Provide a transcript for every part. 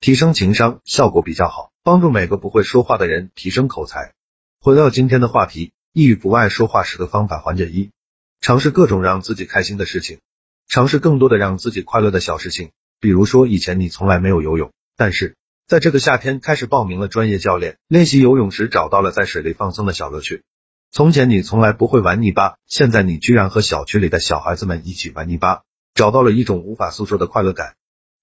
提升情商效果比较好，帮助每个不会说话的人提升口才。回到今天的话题，抑郁不爱说话时的方法缓解一：尝试各种让自己开心的事情，尝试更多的让自己快乐的小事情。比如说，以前你从来没有游泳，但是在这个夏天开始报名了专业教练，练习游泳时找到了在水里放松的小乐趣。从前你从来不会玩泥巴，现在你居然和小区里的小孩子们一起玩泥巴，找到了一种无法诉说的快乐感。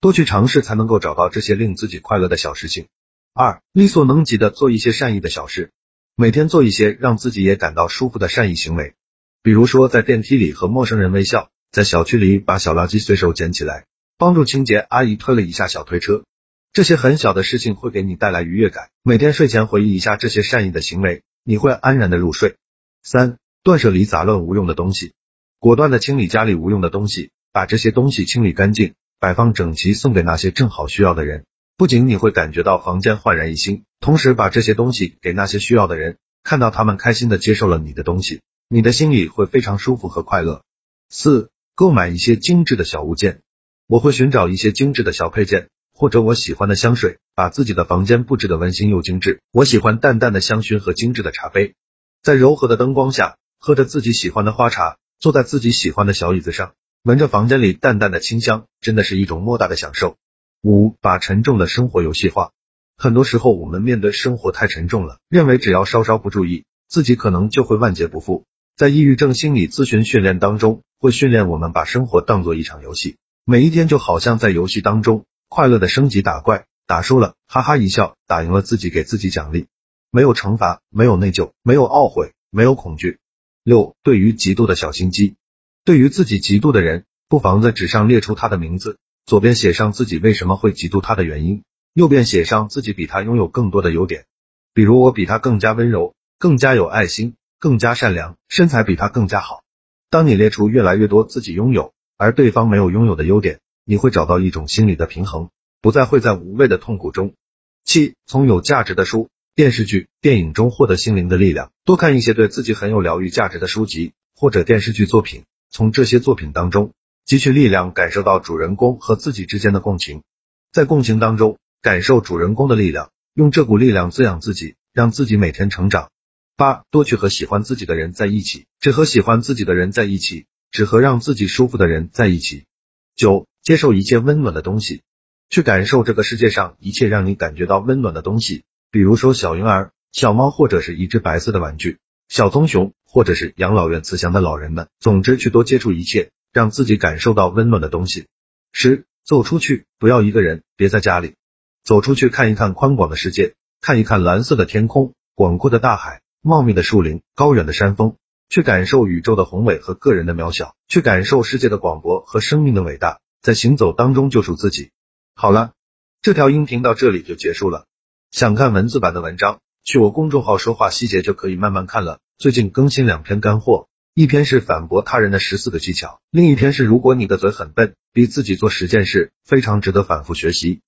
多去尝试，才能够找到这些令自己快乐的小事情。二，力所能及的做一些善意的小事，每天做一些让自己也感到舒服的善意行为，比如说在电梯里和陌生人微笑，在小区里把小垃圾随手捡起来，帮助清洁阿姨推了一下小推车。这些很小的事情会给你带来愉悦感。每天睡前回忆一下这些善意的行为，你会安然的入睡。三，断舍离杂乱无用的东西，果断的清理家里无用的东西，把这些东西清理干净。摆放整齐，送给那些正好需要的人。不仅你会感觉到房间焕然一新，同时把这些东西给那些需要的人，看到他们开心的接受了你的东西，你的心里会非常舒服和快乐。四、购买一些精致的小物件，我会寻找一些精致的小配件，或者我喜欢的香水，把自己的房间布置的温馨又精致。我喜欢淡淡的香薰和精致的茶杯，在柔和的灯光下，喝着自己喜欢的花茶，坐在自己喜欢的小椅子上。闻着房间里淡淡的清香，真的是一种莫大的享受。五，把沉重的生活游戏化。很多时候，我们面对生活太沉重了，认为只要稍稍不注意，自己可能就会万劫不复。在抑郁症心理咨询训练当中，会训练我们把生活当做一场游戏，每一天就好像在游戏当中快乐的升级打怪，打输了哈哈一笑，打赢了自己给自己奖励，没有惩罚，没有内疚，没有懊悔，没有恐惧。六，对于极度的小心机。对于自己嫉妒的人，不妨在纸上列出他的名字，左边写上自己为什么会嫉妒他的原因，右边写上自己比他拥有更多的优点。比如我比他更加温柔，更加有爱心，更加善良，身材比他更加好。当你列出越来越多自己拥有而对方没有拥有的优点，你会找到一种心理的平衡，不再会在无谓的痛苦中。七，从有价值的书、电视剧、电影中获得心灵的力量，多看一些对自己很有疗愈价值的书籍或者电视剧作品。从这些作品当中汲取力量，感受到主人公和自己之间的共情，在共情当中感受主人公的力量，用这股力量滋养自己，让自己每天成长。八，多去和喜欢自己的人在一起，只和喜欢自己的人在一起，只和让自己舒服的人在一起。九，接受一切温暖的东西，去感受这个世界上一切让你感觉到温暖的东西，比如说小婴儿、小猫或者是一只白色的玩具。小棕熊，或者是养老院慈祥的老人们，总之去多接触一切，让自己感受到温暖的东西。十，走出去，不要一个人，别在家里，走出去看一看宽广的世界，看一看蓝色的天空、广阔的大海、茂密的树林、高远的山峰，去感受宇宙的宏伟和个人的渺小，去感受世界的广博和生命的伟大，在行走当中救赎自己。好了，这条音频到这里就结束了。想看文字版的文章？去我公众号说话细节就可以慢慢看了。最近更新两篇干货，一篇是反驳他人的十四个技巧，另一篇是如果你的嘴很笨，逼自己做十件事，非常值得反复学习。